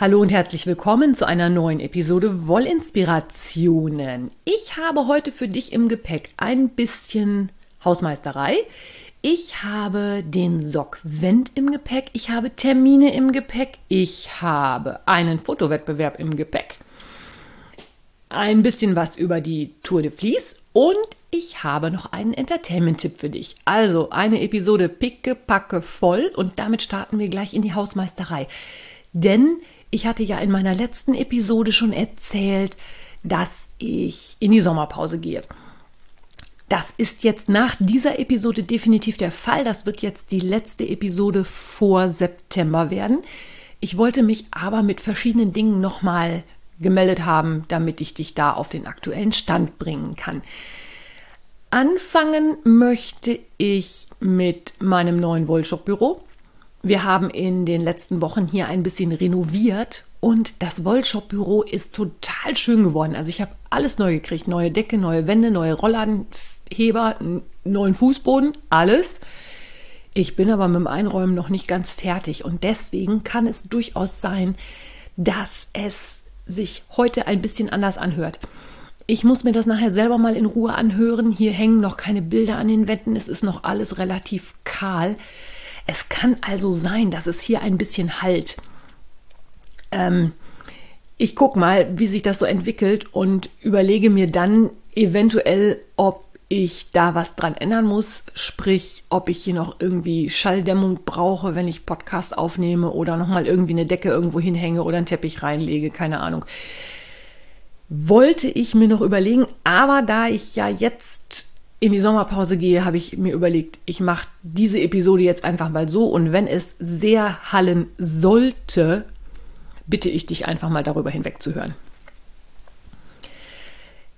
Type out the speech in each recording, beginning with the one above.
Hallo und herzlich willkommen zu einer neuen Episode Wollinspirationen. Ich habe heute für dich im Gepäck ein bisschen Hausmeisterei. Ich habe den Sockvent im Gepäck, ich habe Termine im Gepäck, ich habe einen Fotowettbewerb im Gepäck, ein bisschen was über die Tour de Vlies und ich habe noch einen Entertainment-Tipp für dich. Also eine Episode picke, packe voll und damit starten wir gleich in die Hausmeisterei. Denn ich hatte ja in meiner letzten Episode schon erzählt, dass ich in die Sommerpause gehe. Das ist jetzt nach dieser Episode definitiv der Fall. Das wird jetzt die letzte Episode vor September werden. Ich wollte mich aber mit verschiedenen Dingen nochmal gemeldet haben, damit ich dich da auf den aktuellen Stand bringen kann. Anfangen möchte ich mit meinem neuen Wollshop-Büro. Wir haben in den letzten Wochen hier ein bisschen renoviert und das Wollshop-Büro ist total schön geworden. Also ich habe alles neu gekriegt. Neue Decke, neue Wände, neue Rollladenheber, neuen Fußboden, alles. Ich bin aber mit dem Einräumen noch nicht ganz fertig und deswegen kann es durchaus sein, dass es sich heute ein bisschen anders anhört. Ich muss mir das nachher selber mal in Ruhe anhören. Hier hängen noch keine Bilder an den Wänden. Es ist noch alles relativ kahl. Es kann also sein, dass es hier ein bisschen halt. Ähm, ich gucke mal, wie sich das so entwickelt und überlege mir dann eventuell, ob ich da was dran ändern muss, sprich, ob ich hier noch irgendwie Schalldämmung brauche, wenn ich Podcast aufnehme oder nochmal irgendwie eine Decke irgendwo hinhänge oder einen Teppich reinlege, keine Ahnung. Wollte ich mir noch überlegen, aber da ich ja jetzt in die Sommerpause gehe, habe ich mir überlegt, ich mache diese Episode jetzt einfach mal so und wenn es sehr hallen sollte, bitte ich dich einfach mal darüber hinwegzuhören.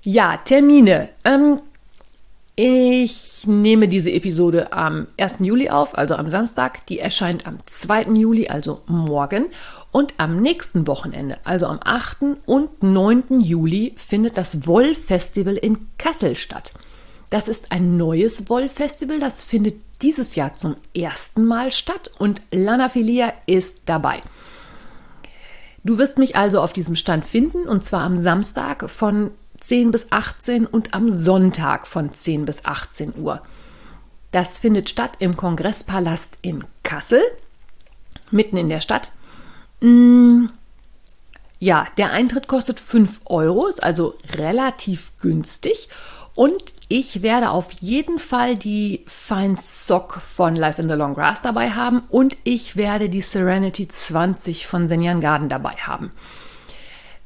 Ja, Termine. Ähm, ich nehme diese Episode am 1. Juli auf, also am Samstag. Die erscheint am 2. Juli, also morgen. Und am nächsten Wochenende, also am 8. und 9. Juli, findet das Wollfestival in Kassel statt. Das ist ein neues Wollfestival, das findet dieses Jahr zum ersten Mal statt und Lana Filia ist dabei. Du wirst mich also auf diesem Stand finden und zwar am Samstag von 10 bis 18 und am Sonntag von 10 bis 18 Uhr. Das findet statt im Kongresspalast in Kassel, mitten in der Stadt. Mm, ja, der Eintritt kostet 5 Euro, ist also relativ günstig. Und ich werde auf jeden Fall die Fine Sock von Life in the Long Grass dabei haben. Und ich werde die Serenity 20 von Senjan Garden dabei haben.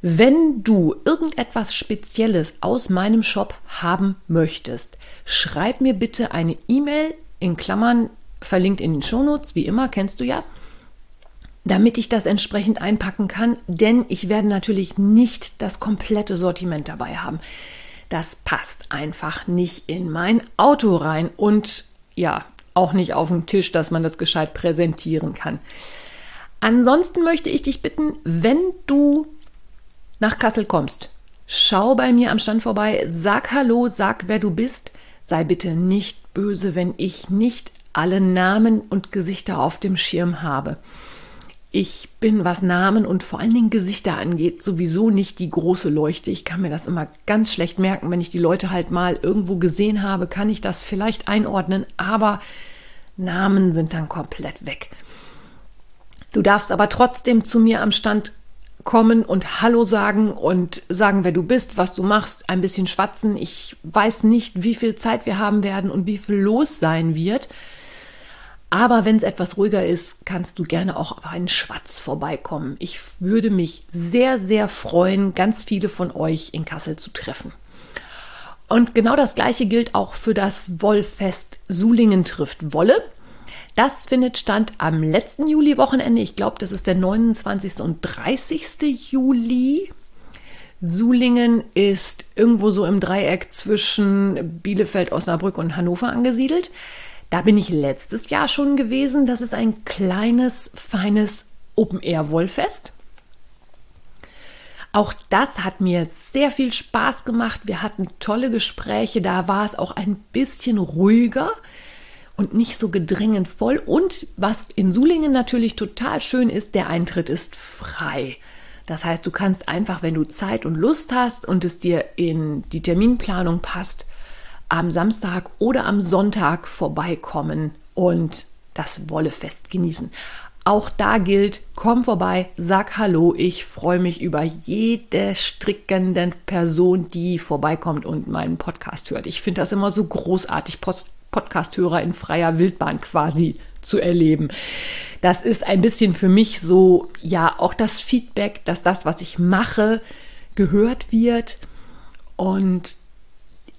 Wenn du irgendetwas Spezielles aus meinem Shop haben möchtest, schreib mir bitte eine E-Mail in Klammern verlinkt in den Shownotes, wie immer, kennst du ja, damit ich das entsprechend einpacken kann, denn ich werde natürlich nicht das komplette Sortiment dabei haben das passt einfach nicht in mein Auto rein und ja, auch nicht auf dem Tisch, dass man das gescheit präsentieren kann. Ansonsten möchte ich dich bitten, wenn du nach Kassel kommst, schau bei mir am Stand vorbei, sag Hallo, sag wer du bist, sei bitte nicht böse, wenn ich nicht alle Namen und Gesichter auf dem Schirm habe. Ich bin, was Namen und vor allen Dingen Gesichter angeht, sowieso nicht die große Leuchte. Ich kann mir das immer ganz schlecht merken. Wenn ich die Leute halt mal irgendwo gesehen habe, kann ich das vielleicht einordnen, aber Namen sind dann komplett weg. Du darfst aber trotzdem zu mir am Stand kommen und Hallo sagen und sagen, wer du bist, was du machst, ein bisschen schwatzen. Ich weiß nicht, wie viel Zeit wir haben werden und wie viel los sein wird. Aber wenn es etwas ruhiger ist, kannst du gerne auch auf einen Schwatz vorbeikommen. Ich würde mich sehr, sehr freuen, ganz viele von euch in Kassel zu treffen. Und genau das gleiche gilt auch für das Wollfest Sulingen trifft Wolle. Das findet statt am letzten Juli-Wochenende. Ich glaube, das ist der 29. und 30. Juli. Sulingen ist irgendwo so im Dreieck zwischen Bielefeld, Osnabrück und Hannover angesiedelt. Da bin ich letztes Jahr schon gewesen. Das ist ein kleines, feines Open-Air-Wollfest. Auch das hat mir sehr viel Spaß gemacht. Wir hatten tolle Gespräche. Da war es auch ein bisschen ruhiger und nicht so gedrängend voll. Und was in Sulingen natürlich total schön ist, der Eintritt ist frei. Das heißt, du kannst einfach, wenn du Zeit und Lust hast und es dir in die Terminplanung passt, am Samstag oder am Sonntag vorbeikommen und das Wollefest genießen. Auch da gilt, komm vorbei, sag Hallo. Ich freue mich über jede strickende Person, die vorbeikommt und meinen Podcast hört. Ich finde das immer so großartig, Podcasthörer in freier Wildbahn quasi zu erleben. Das ist ein bisschen für mich so, ja, auch das Feedback, dass das, was ich mache, gehört wird und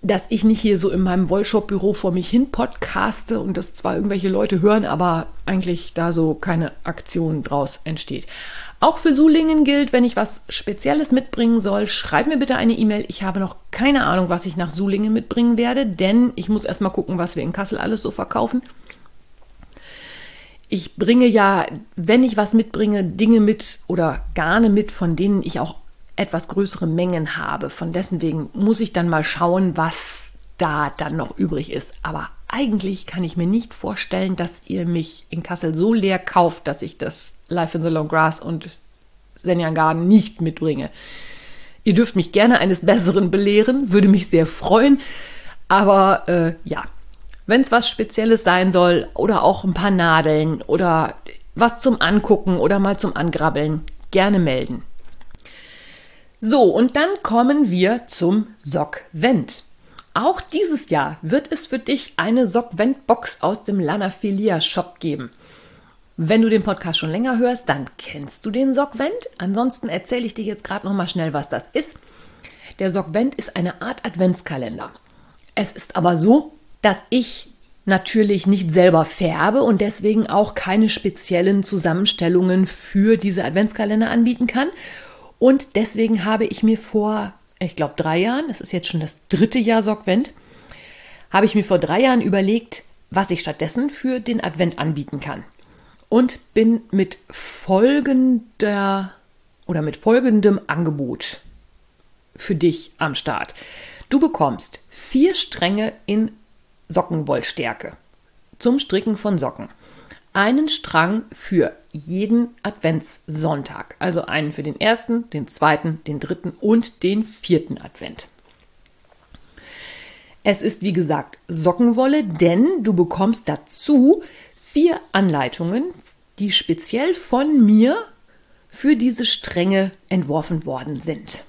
dass ich nicht hier so in meinem Wollshop-Büro vor mich hin podcaste und das zwar irgendwelche Leute hören, aber eigentlich da so keine Aktion draus entsteht. Auch für Sulingen gilt, wenn ich was Spezielles mitbringen soll, schreib mir bitte eine E-Mail. Ich habe noch keine Ahnung, was ich nach Sulingen mitbringen werde, denn ich muss erstmal gucken, was wir in Kassel alles so verkaufen. Ich bringe ja, wenn ich was mitbringe, Dinge mit oder Garne mit, von denen ich auch etwas größere Mengen habe. Von dessen wegen muss ich dann mal schauen, was da dann noch übrig ist. Aber eigentlich kann ich mir nicht vorstellen, dass ihr mich in Kassel so leer kauft, dass ich das Life in the Long Grass und Senjan Garden nicht mitbringe. Ihr dürft mich gerne eines Besseren belehren, würde mich sehr freuen. Aber äh, ja, wenn es was Spezielles sein soll oder auch ein paar Nadeln oder was zum Angucken oder mal zum Angrabbeln, gerne melden. So, und dann kommen wir zum Sockvent. Auch dieses Jahr wird es für dich eine Sockvent-Box aus dem Lanafilia Shop geben. Wenn du den Podcast schon länger hörst, dann kennst du den Sockvent. Ansonsten erzähle ich dir jetzt gerade noch mal schnell, was das ist. Der Sockvent ist eine Art Adventskalender. Es ist aber so, dass ich natürlich nicht selber färbe und deswegen auch keine speziellen Zusammenstellungen für diese Adventskalender anbieten kann und deswegen habe ich mir vor, ich glaube, drei Jahren, es ist jetzt schon das dritte Jahr Sockvent, habe ich mir vor drei Jahren überlegt, was ich stattdessen für den Advent anbieten kann. Und bin mit folgender oder mit folgendem Angebot für dich am Start. Du bekommst vier Stränge in Sockenwollstärke zum Stricken von Socken einen Strang für jeden Adventssonntag. Also einen für den ersten, den zweiten, den dritten und den vierten Advent. Es ist wie gesagt Sockenwolle, denn du bekommst dazu vier Anleitungen, die speziell von mir für diese Stränge entworfen worden sind.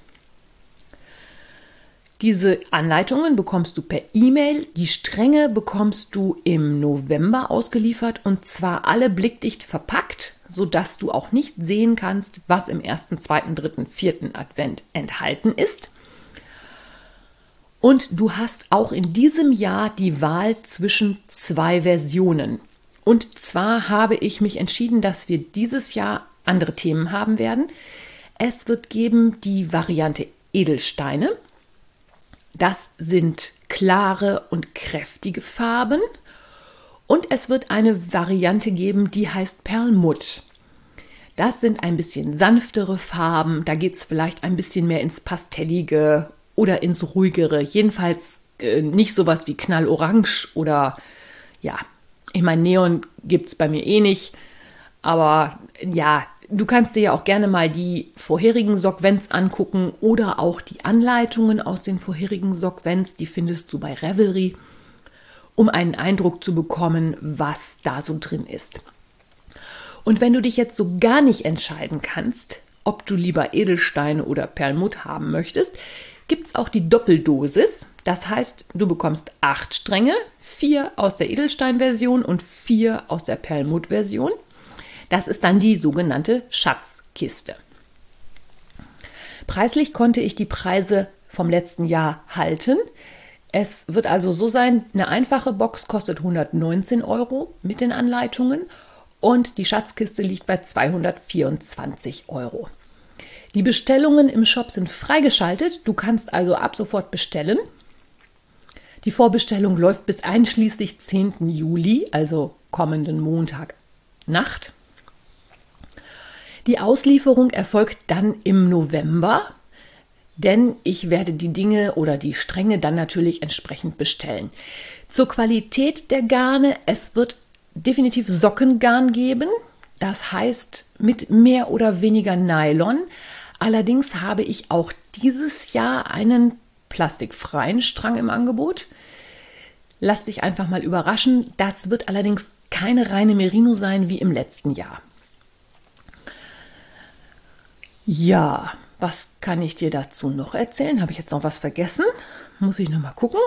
Diese Anleitungen bekommst du per E-Mail. Die Stränge bekommst du im November ausgeliefert und zwar alle blickdicht verpackt, sodass du auch nicht sehen kannst, was im ersten, zweiten, dritten, vierten Advent enthalten ist. Und du hast auch in diesem Jahr die Wahl zwischen zwei Versionen. Und zwar habe ich mich entschieden, dass wir dieses Jahr andere Themen haben werden. Es wird geben die Variante Edelsteine das sind klare und kräftige Farben. Und es wird eine Variante geben, die heißt Perlmutt. Das sind ein bisschen sanftere Farben. Da geht es vielleicht ein bisschen mehr ins Pastellige oder ins Ruhigere. Jedenfalls äh, nicht sowas wie Knallorange oder ja, ich meine, Neon gibt es bei mir eh nicht. Aber ja, Du kannst dir ja auch gerne mal die vorherigen Sockvents angucken oder auch die Anleitungen aus den vorherigen Sockvents, die findest du bei Revelry, um einen Eindruck zu bekommen, was da so drin ist. Und wenn du dich jetzt so gar nicht entscheiden kannst, ob du lieber Edelsteine oder Perlmutt haben möchtest, gibt es auch die Doppeldosis. Das heißt, du bekommst acht Stränge, vier aus der Edelstein-Version und vier aus der Perlmutt-Version. Das ist dann die sogenannte Schatzkiste. Preislich konnte ich die Preise vom letzten Jahr halten. Es wird also so sein, eine einfache Box kostet 119 Euro mit den Anleitungen und die Schatzkiste liegt bei 224 Euro. Die Bestellungen im Shop sind freigeschaltet. Du kannst also ab sofort bestellen. Die Vorbestellung läuft bis einschließlich 10. Juli, also kommenden Montag Nacht. Die Auslieferung erfolgt dann im November, denn ich werde die Dinge oder die Stränge dann natürlich entsprechend bestellen. Zur Qualität der Garne, es wird definitiv Sockengarn geben, das heißt mit mehr oder weniger Nylon. Allerdings habe ich auch dieses Jahr einen plastikfreien Strang im Angebot. Lass dich einfach mal überraschen. Das wird allerdings keine reine Merino sein wie im letzten Jahr. Ja, was kann ich dir dazu noch erzählen? Habe ich jetzt noch was vergessen? Muss ich noch mal gucken.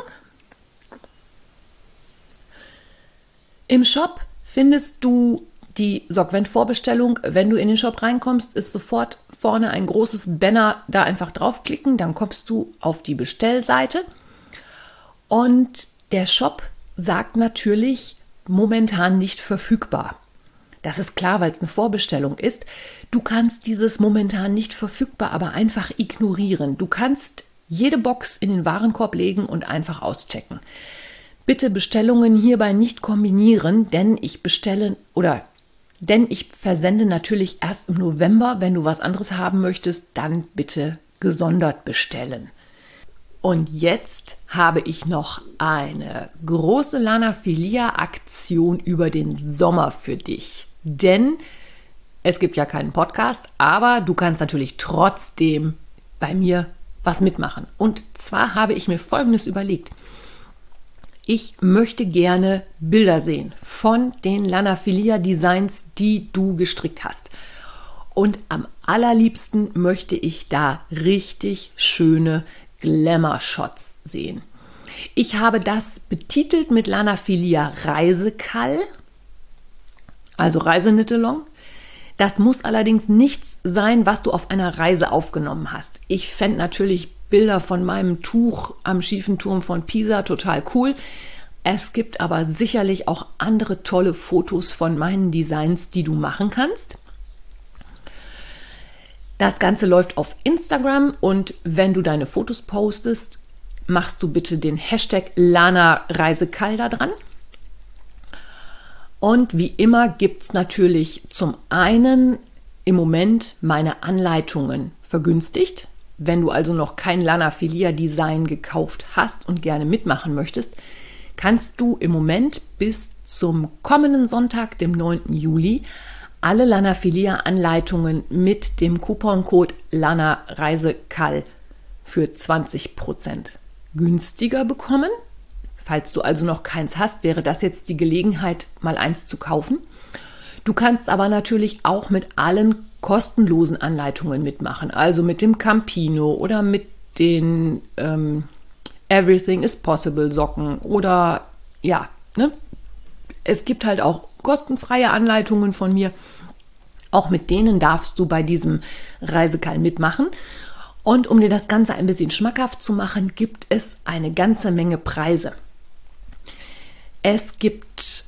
Im Shop findest du die Sockvent-Vorbestellung. Wenn du in den Shop reinkommst, ist sofort vorne ein großes Banner, da einfach draufklicken, dann kommst du auf die Bestellseite. Und der Shop sagt natürlich momentan nicht verfügbar. Das ist klar, weil es eine Vorbestellung ist. Du kannst dieses momentan nicht verfügbar, aber einfach ignorieren. Du kannst jede Box in den Warenkorb legen und einfach auschecken. Bitte Bestellungen hierbei nicht kombinieren, denn ich bestelle oder denn ich versende natürlich erst im November. Wenn du was anderes haben möchtest, dann bitte gesondert bestellen. Und jetzt habe ich noch eine große Lana Filia Aktion über den Sommer für dich. Denn es gibt ja keinen Podcast, aber du kannst natürlich trotzdem bei mir was mitmachen. Und zwar habe ich mir Folgendes überlegt. Ich möchte gerne Bilder sehen von den Lanafilia Designs, die du gestrickt hast. Und am allerliebsten möchte ich da richtig schöne Glamour-Shots sehen. Ich habe das betitelt mit Lanafilia Reisekall also Reisenittelong. Das muss allerdings nichts sein, was du auf einer Reise aufgenommen hast. Ich fände natürlich Bilder von meinem Tuch am schiefen Turm von Pisa total cool. Es gibt aber sicherlich auch andere tolle Fotos von meinen Designs, die du machen kannst. Das Ganze läuft auf Instagram und wenn du deine Fotos postest, machst du bitte den Hashtag Lana Reisekall da dran. Und wie immer gibt es natürlich zum einen im Moment meine Anleitungen vergünstigt. Wenn du also noch kein Lana Filia Design gekauft hast und gerne mitmachen möchtest, kannst du im Moment bis zum kommenden Sonntag, dem 9. Juli, alle Lana Filia Anleitungen mit dem Couponcode Lana Reisekall für 20% günstiger bekommen. Falls du also noch keins hast, wäre das jetzt die Gelegenheit, mal eins zu kaufen. Du kannst aber natürlich auch mit allen kostenlosen Anleitungen mitmachen, also mit dem Campino oder mit den ähm, Everything is Possible Socken oder ja, ne? es gibt halt auch kostenfreie Anleitungen von mir. Auch mit denen darfst du bei diesem Reisekall mitmachen. Und um dir das Ganze ein bisschen schmackhaft zu machen, gibt es eine ganze Menge Preise. Es gibt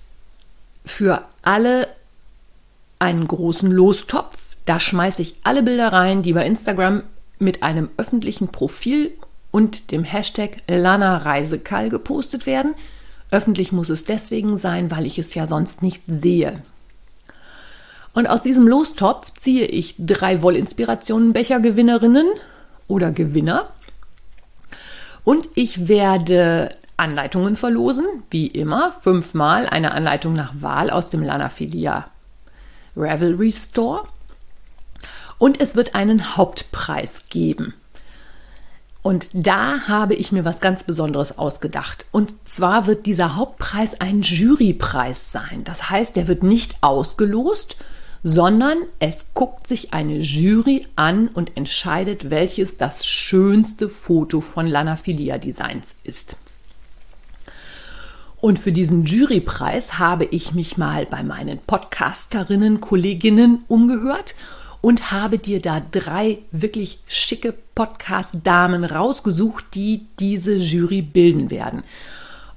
für alle einen großen Lostopf. Da schmeiße ich alle Bilder rein, die bei Instagram mit einem öffentlichen Profil und dem Hashtag Lana Reisekall gepostet werden. Öffentlich muss es deswegen sein, weil ich es ja sonst nicht sehe. Und aus diesem Lostopf ziehe ich drei Wollinspirationen-Becher-Gewinnerinnen oder Gewinner. Und ich werde Anleitungen verlosen, wie immer, fünfmal eine Anleitung nach Wahl aus dem Lanafilia Ravelry Store. Und es wird einen Hauptpreis geben. Und da habe ich mir was ganz Besonderes ausgedacht. Und zwar wird dieser Hauptpreis ein Jurypreis sein. Das heißt, der wird nicht ausgelost, sondern es guckt sich eine Jury an und entscheidet, welches das schönste Foto von Lanafilia Designs ist. Und für diesen Jurypreis habe ich mich mal bei meinen Podcasterinnen, Kolleginnen umgehört und habe dir da drei wirklich schicke Podcast-Damen rausgesucht, die diese Jury bilden werden.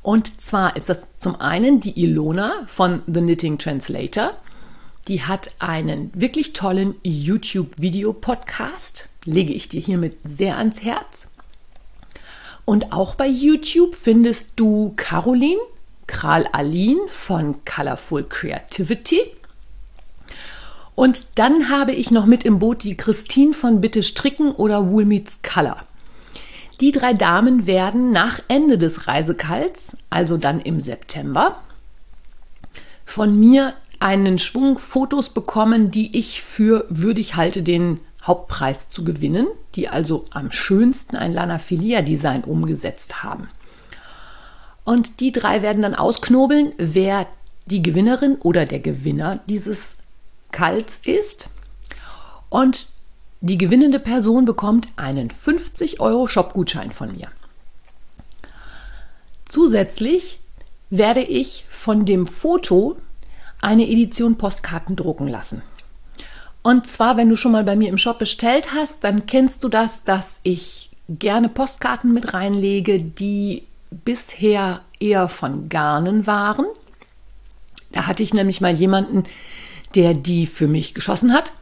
Und zwar ist das zum einen die Ilona von The Knitting Translator, Die hat einen wirklich tollen YouTube-Video-Podcast. Lege ich dir hiermit sehr ans Herz. Und auch bei YouTube findest du Caroline Kral-Alin von Colorful Creativity. Und dann habe ich noch mit im Boot die Christine von Bitte Stricken oder Wool Meets Color. Die drei Damen werden nach Ende des Reisekalts, also dann im September, von mir einen Schwung Fotos bekommen, die ich für würdig halte, den Hauptpreis zu gewinnen, die also am schönsten ein Lana Filia Design umgesetzt haben. Und die drei werden dann ausknobeln, wer die Gewinnerin oder der Gewinner dieses Kalts ist. Und die gewinnende Person bekommt einen 50 Euro Shop-Gutschein von mir. Zusätzlich werde ich von dem Foto eine Edition Postkarten drucken lassen. Und zwar, wenn du schon mal bei mir im Shop bestellt hast, dann kennst du das, dass ich gerne Postkarten mit reinlege, die bisher eher von Garnen waren. Da hatte ich nämlich mal jemanden, der die für mich geschossen hat.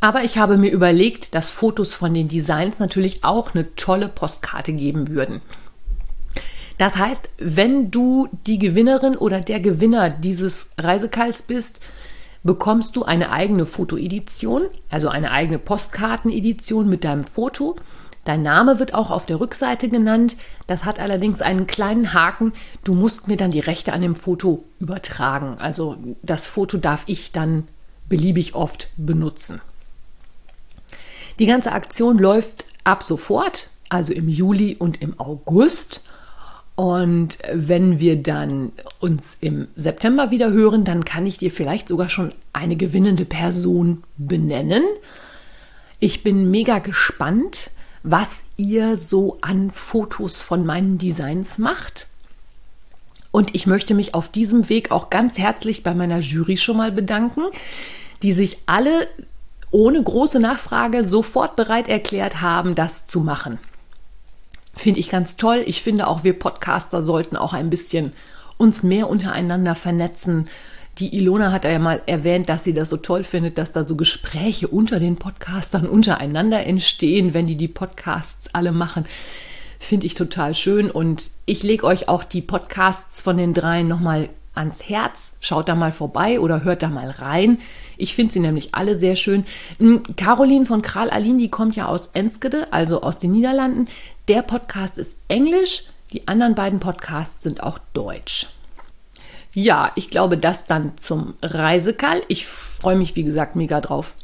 Aber ich habe mir überlegt, dass Fotos von den Designs natürlich auch eine tolle Postkarte geben würden. Das heißt, wenn du die Gewinnerin oder der Gewinner dieses Reisekals bist, bekommst du eine eigene Fotoedition, also eine eigene Postkartenedition mit deinem Foto. Dein Name wird auch auf der Rückseite genannt. Das hat allerdings einen kleinen Haken. Du musst mir dann die Rechte an dem Foto übertragen. Also das Foto darf ich dann beliebig oft benutzen. Die ganze Aktion läuft ab sofort, also im Juli und im August. Und wenn wir dann uns im September wieder hören, dann kann ich dir vielleicht sogar schon eine gewinnende Person benennen. Ich bin mega gespannt, was ihr so an Fotos von meinen Designs macht. Und ich möchte mich auf diesem Weg auch ganz herzlich bei meiner Jury schon mal bedanken, die sich alle ohne große Nachfrage sofort bereit erklärt haben, das zu machen. Finde ich ganz toll. Ich finde auch, wir Podcaster sollten auch ein bisschen uns mehr untereinander vernetzen. Die Ilona hat ja mal erwähnt, dass sie das so toll findet, dass da so Gespräche unter den Podcastern untereinander entstehen, wenn die die Podcasts alle machen. Finde ich total schön und ich lege euch auch die Podcasts von den dreien nochmal ans Herz. Schaut da mal vorbei oder hört da mal rein. Ich finde sie nämlich alle sehr schön. Hm, Caroline von Kral Alin, die kommt ja aus Enskede, also aus den Niederlanden. Der Podcast ist Englisch, die anderen beiden Podcasts sind auch Deutsch. Ja, ich glaube, das dann zum Reisekall. Ich freue mich, wie gesagt, mega drauf.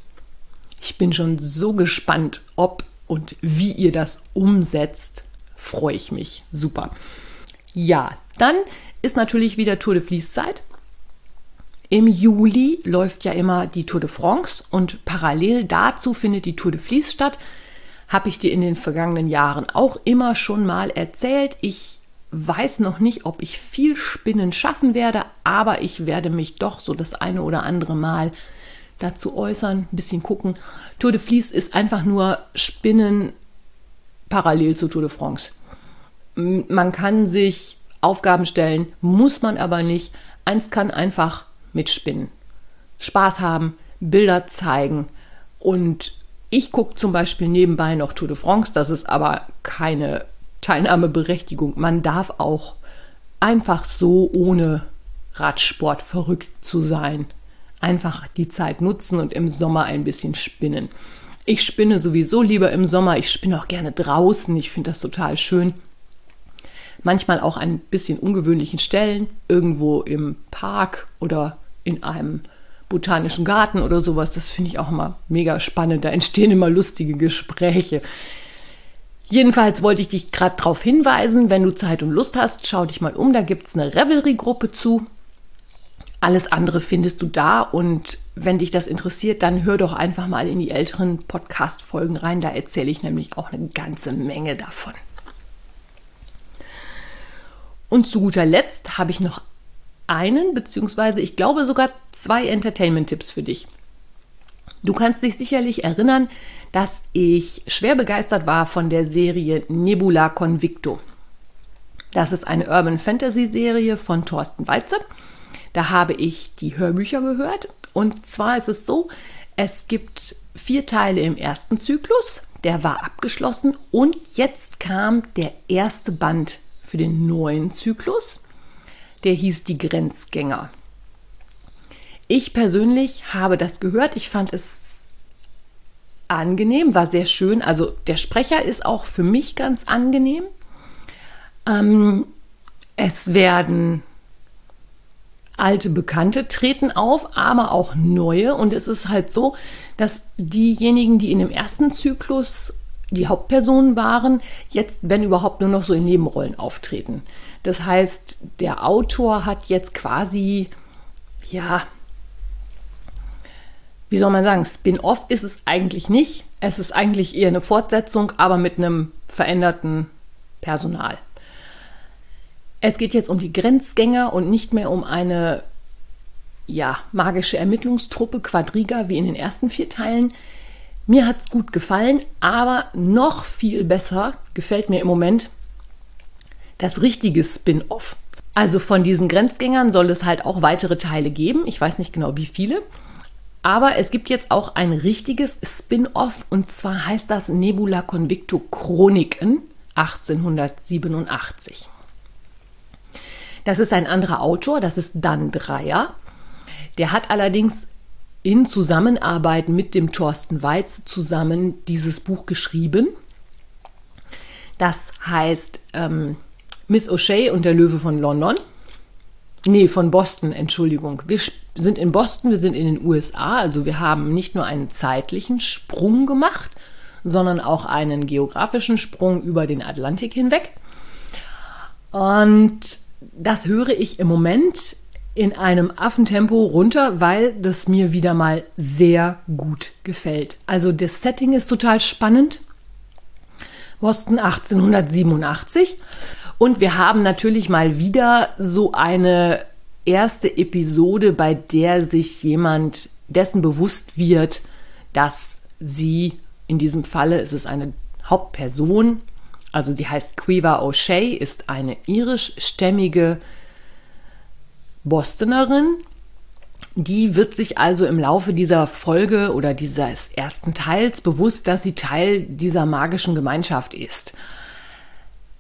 Ich bin schon so gespannt, ob und wie ihr das umsetzt. Freue ich mich. Super. Ja, dann ist natürlich wieder Tour de Vlies Zeit. Im Juli läuft ja immer die Tour de France und parallel dazu findet die Tour de Vlies statt. Habe ich dir in den vergangenen Jahren auch immer schon mal erzählt. Ich weiß noch nicht, ob ich viel Spinnen schaffen werde, aber ich werde mich doch so das eine oder andere Mal dazu äußern, ein bisschen gucken. Tour de Vlies ist einfach nur Spinnen parallel zu Tour de France. Man kann sich Aufgaben stellen, muss man aber nicht. Eins kann einfach mitspinnen. Spaß haben, Bilder zeigen und ich gucke zum Beispiel nebenbei noch Tour de France, das ist aber keine Teilnahmeberechtigung. Man darf auch einfach so ohne Radsport verrückt zu sein. Einfach die Zeit nutzen und im Sommer ein bisschen spinnen. Ich spinne sowieso lieber im Sommer. Ich spinne auch gerne draußen. Ich finde das total schön. Manchmal auch an ein bisschen ungewöhnlichen Stellen, irgendwo im Park oder in einem botanischen Garten oder sowas. Das finde ich auch immer mega spannend. Da entstehen immer lustige Gespräche. Jedenfalls wollte ich dich gerade darauf hinweisen, wenn du Zeit und Lust hast, schau dich mal um. Da gibt es eine Revelry-Gruppe zu. Alles andere findest du da und wenn dich das interessiert, dann hör doch einfach mal in die älteren Podcast-Folgen rein. Da erzähle ich nämlich auch eine ganze Menge davon. Und zu guter Letzt habe ich noch einen, beziehungsweise ich glaube sogar zwei Entertainment-Tipps für dich. Du kannst dich sicherlich erinnern, dass ich schwer begeistert war von der Serie Nebula Convicto. Das ist eine Urban Fantasy Serie von Thorsten Weize. Da habe ich die Hörbücher gehört Und zwar ist es so, es gibt vier Teile im ersten Zyklus, der war abgeschlossen und jetzt kam der erste Band für den neuen Zyklus. Der hieß Die Grenzgänger. Ich persönlich habe das gehört. Ich fand es angenehm, war sehr schön. Also der Sprecher ist auch für mich ganz angenehm. Ähm, es werden alte Bekannte treten auf, aber auch neue. Und es ist halt so, dass diejenigen, die in dem ersten Zyklus die Hauptpersonen waren, jetzt, wenn überhaupt, nur noch so in Nebenrollen auftreten. Das heißt, der Autor hat jetzt quasi, ja, wie soll man sagen, Spin-off ist es eigentlich nicht. Es ist eigentlich eher eine Fortsetzung, aber mit einem veränderten Personal. Es geht jetzt um die Grenzgänger und nicht mehr um eine ja, magische Ermittlungstruppe Quadriga wie in den ersten vier Teilen. Mir hat es gut gefallen, aber noch viel besser gefällt mir im Moment das richtige Spin-off. Also von diesen Grenzgängern soll es halt auch weitere Teile geben. Ich weiß nicht genau wie viele. Aber es gibt jetzt auch ein richtiges Spin-off und zwar heißt das Nebula Convicto Chroniken 1887. Das ist ein anderer Autor, das ist Dan Dreyer. Der hat allerdings in Zusammenarbeit mit dem Thorsten Weiz zusammen dieses Buch geschrieben. Das heißt ähm, Miss O'Shea und der Löwe von London. Nee, von Boston, Entschuldigung. Wir sind in Boston, wir sind in den USA, also wir haben nicht nur einen zeitlichen Sprung gemacht, sondern auch einen geografischen Sprung über den Atlantik hinweg. Und das höre ich im Moment in einem Affentempo runter, weil das mir wieder mal sehr gut gefällt. Also das Setting ist total spannend. Boston 1887. Und wir haben natürlich mal wieder so eine erste Episode, bei der sich jemand dessen bewusst wird, dass sie, in diesem Falle ist es eine Hauptperson, also die heißt Quiva O'Shea, ist eine irischstämmige Bostonerin. Die wird sich also im Laufe dieser Folge oder dieses ersten Teils bewusst, dass sie Teil dieser magischen Gemeinschaft ist.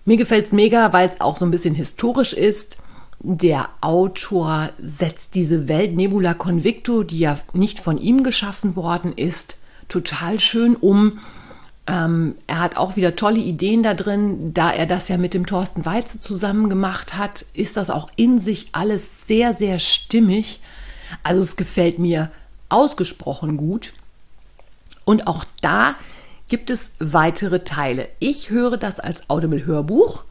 Mir gefällt es mega, weil es auch so ein bisschen historisch ist. Der Autor setzt diese Welt Nebula Convicto, die ja nicht von ihm geschaffen worden ist, total schön um ähm, er hat auch wieder tolle Ideen da drin. Da er das ja mit dem Thorsten Weize zusammen gemacht hat, ist das auch in sich alles sehr, sehr stimmig. Also es gefällt mir ausgesprochen gut. Und auch da gibt es weitere Teile. Ich höre das als Audible-Hörbuch.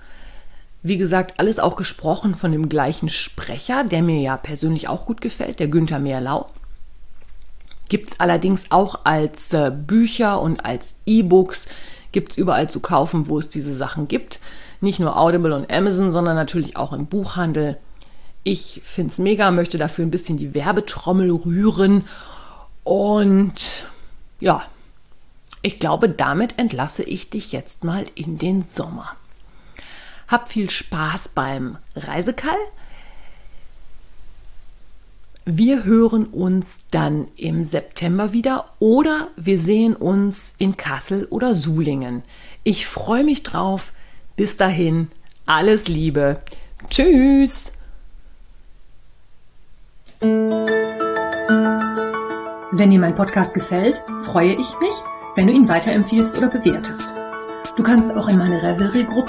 Wie gesagt, alles auch gesprochen von dem gleichen Sprecher, der mir ja persönlich auch gut gefällt, der Günther Mehrlau. Gibt es allerdings auch als äh, Bücher und als E-Books. Gibt es überall zu kaufen, wo es diese Sachen gibt. Nicht nur Audible und Amazon, sondern natürlich auch im Buchhandel. Ich finde es mega, möchte dafür ein bisschen die Werbetrommel rühren. Und ja, ich glaube, damit entlasse ich dich jetzt mal in den Sommer. Hab viel Spaß beim Reisekall. Wir hören uns dann im September wieder oder wir sehen uns in Kassel oder Sulingen. Ich freue mich drauf. Bis dahin, alles Liebe. Tschüss. Wenn dir mein Podcast gefällt, freue ich mich, wenn du ihn weiterempfiehlst oder bewertest. Du kannst auch in meine Revelry-Gruppe